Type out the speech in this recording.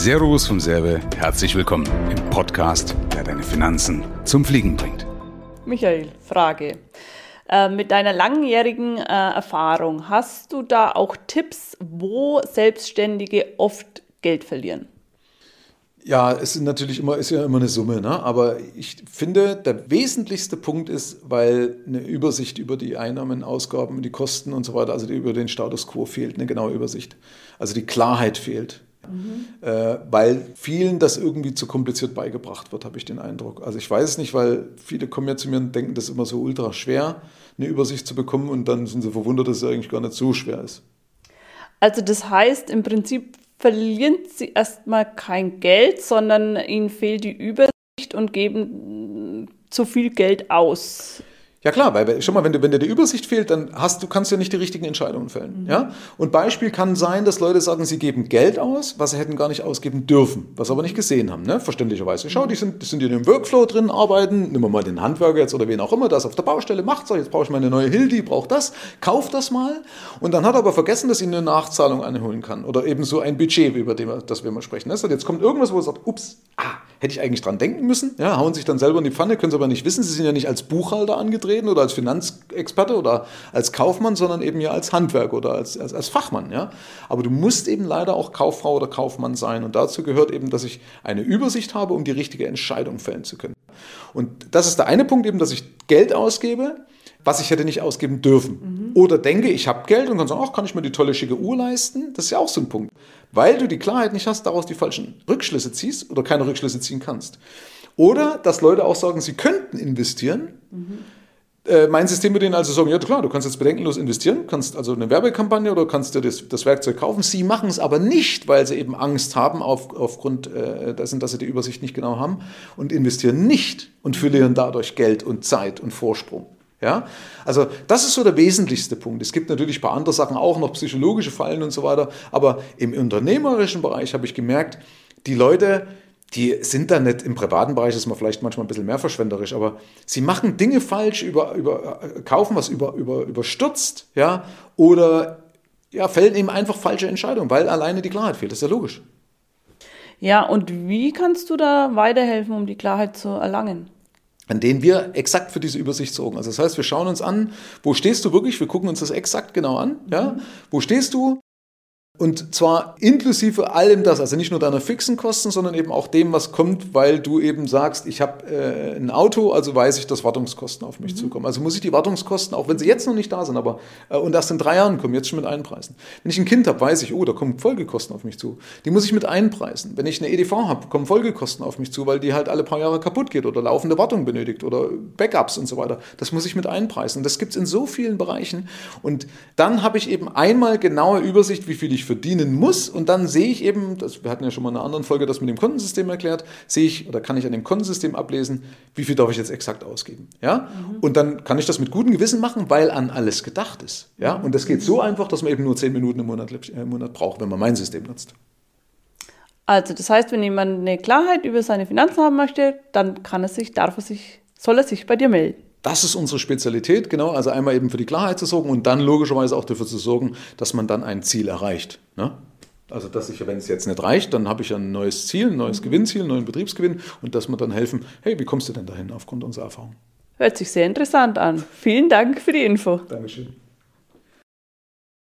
Servus vom Serbe, herzlich willkommen im Podcast, der deine Finanzen zum Fliegen bringt. Michael, Frage. Äh, mit deiner langjährigen äh, Erfahrung, hast du da auch Tipps, wo Selbstständige oft Geld verlieren? Ja, es ist natürlich immer, ist ja immer eine Summe, ne? aber ich finde, der wesentlichste Punkt ist, weil eine Übersicht über die Einnahmen, Ausgaben, die Kosten und so weiter, also über den Status quo fehlt, eine genaue Übersicht. Also die Klarheit fehlt. Mhm. Äh, weil vielen das irgendwie zu kompliziert beigebracht wird, habe ich den Eindruck. Also ich weiß es nicht, weil viele kommen ja zu mir und denken, das ist immer so ultra schwer, eine Übersicht zu bekommen und dann sind sie verwundert, dass es eigentlich gar nicht so schwer ist. Also das heißt im Prinzip verlieren sie erstmal kein Geld, sondern ihnen fehlt die Übersicht und geben zu viel Geld aus. Ja klar, weil schon mal, wenn, du, wenn dir die Übersicht fehlt, dann hast du kannst du ja nicht die richtigen Entscheidungen fällen. Mhm. Ja? Und Beispiel kann sein, dass Leute sagen, sie geben Geld aus, was sie hätten gar nicht ausgeben dürfen, was sie aber nicht gesehen haben, ne? verständlicherweise. Schau, die sind, die sind in dem Workflow drin, arbeiten, nehmen wir mal den Handwerker jetzt oder wen auch immer, das auf der Baustelle macht, so, jetzt brauche ich meine neue Hildi, braucht das, kauft das mal. Und dann hat er aber vergessen, dass ihn eine Nachzahlung einholen kann oder eben so ein Budget, über das wir mal sprechen. Das jetzt kommt irgendwas, wo er sagt, ups, ah, hätte ich eigentlich dran denken müssen, ja, hauen sich dann selber in die Pfanne, können sie aber nicht wissen, sie sind ja nicht als Buchhalter angetreten oder als Finanzexperte oder als Kaufmann, sondern eben ja als Handwerker oder als, als, als Fachmann, ja. Aber du musst eben leider auch Kauffrau oder Kaufmann sein und dazu gehört eben, dass ich eine Übersicht habe, um die richtige Entscheidung fällen zu können. Und das ist der eine Punkt eben, dass ich Geld ausgebe, was ich hätte nicht ausgeben dürfen. Mhm. Oder denke, ich habe Geld und kann sagen, ach, kann ich mir die tolle schicke Uhr leisten? Das ist ja auch so ein Punkt. Weil du die Klarheit nicht hast, daraus die falschen Rückschlüsse ziehst oder keine Rückschlüsse ziehen kannst. Oder dass Leute auch sagen, sie könnten investieren. Mhm. Äh, mein System würde ihnen also sagen, ja klar, du kannst jetzt bedenkenlos investieren, kannst also eine Werbekampagne oder kannst dir das, das Werkzeug kaufen. Sie machen es aber nicht, weil sie eben Angst haben auf, aufgrund äh, dessen, dass sie die Übersicht nicht genau haben und investieren nicht und verlieren dadurch Geld und Zeit und Vorsprung. Ja? Also das ist so der wesentlichste Punkt. Es gibt natürlich ein paar andere Sachen auch noch, psychologische Fallen und so weiter, aber im unternehmerischen Bereich habe ich gemerkt, die Leute, die sind da nicht, im privaten Bereich ist man vielleicht manchmal ein bisschen mehr verschwenderisch, aber sie machen Dinge falsch, über, über, äh, kaufen was über, über, überstürzt, ja, oder ja, fällen eben einfach falsche Entscheidungen, weil alleine die Klarheit fehlt. Das ist ja logisch. Ja, und wie kannst du da weiterhelfen, um die Klarheit zu erlangen? An denen wir exakt für diese Übersicht sorgen. Also das heißt, wir schauen uns an, wo stehst du wirklich, wir gucken uns das exakt genau an, ja? Wo stehst du? Und zwar inklusive allem das, also nicht nur deiner fixen Kosten, sondern eben auch dem, was kommt, weil du eben sagst, ich habe äh, ein Auto, also weiß ich, dass Wartungskosten auf mich mhm. zukommen. Also muss ich die Wartungskosten, auch wenn sie jetzt noch nicht da sind, aber äh, und erst in drei Jahren kommen, jetzt schon mit einpreisen. Wenn ich ein Kind habe, weiß ich, oh, da kommen Folgekosten auf mich zu. Die muss ich mit einpreisen. Wenn ich eine EDV habe, kommen Folgekosten auf mich zu, weil die halt alle paar Jahre kaputt geht oder laufende Wartung benötigt oder Backups und so weiter. Das muss ich mit einpreisen. Das gibt es in so vielen Bereichen. Und dann habe ich eben einmal genaue Übersicht, wie viel ich verdienen muss. Und dann sehe ich eben, das, wir hatten ja schon mal in einer anderen Folge das mit dem Kontensystem erklärt, sehe ich oder kann ich an dem Kontensystem ablesen, wie viel darf ich jetzt exakt ausgeben. Ja? Mhm. Und dann kann ich das mit gutem Gewissen machen, weil an alles gedacht ist. Ja? Und das geht so einfach, dass man eben nur 10 Minuten im Monat, äh, im Monat braucht, wenn man mein System nutzt. Also das heißt, wenn jemand eine Klarheit über seine Finanzen haben möchte, dann kann er sich, darf er sich, soll er sich bei dir melden. Das ist unsere Spezialität, genau. Also einmal eben für die Klarheit zu sorgen und dann logischerweise auch dafür zu sorgen, dass man dann ein Ziel erreicht. Ne? Also dass ich, wenn es jetzt nicht reicht, dann habe ich ein neues Ziel, ein neues Gewinnziel, einen neuen Betriebsgewinn und dass man dann helfen, hey, wie kommst du denn dahin aufgrund unserer Erfahrung? Hört sich sehr interessant an. Vielen Dank für die Info. Dankeschön.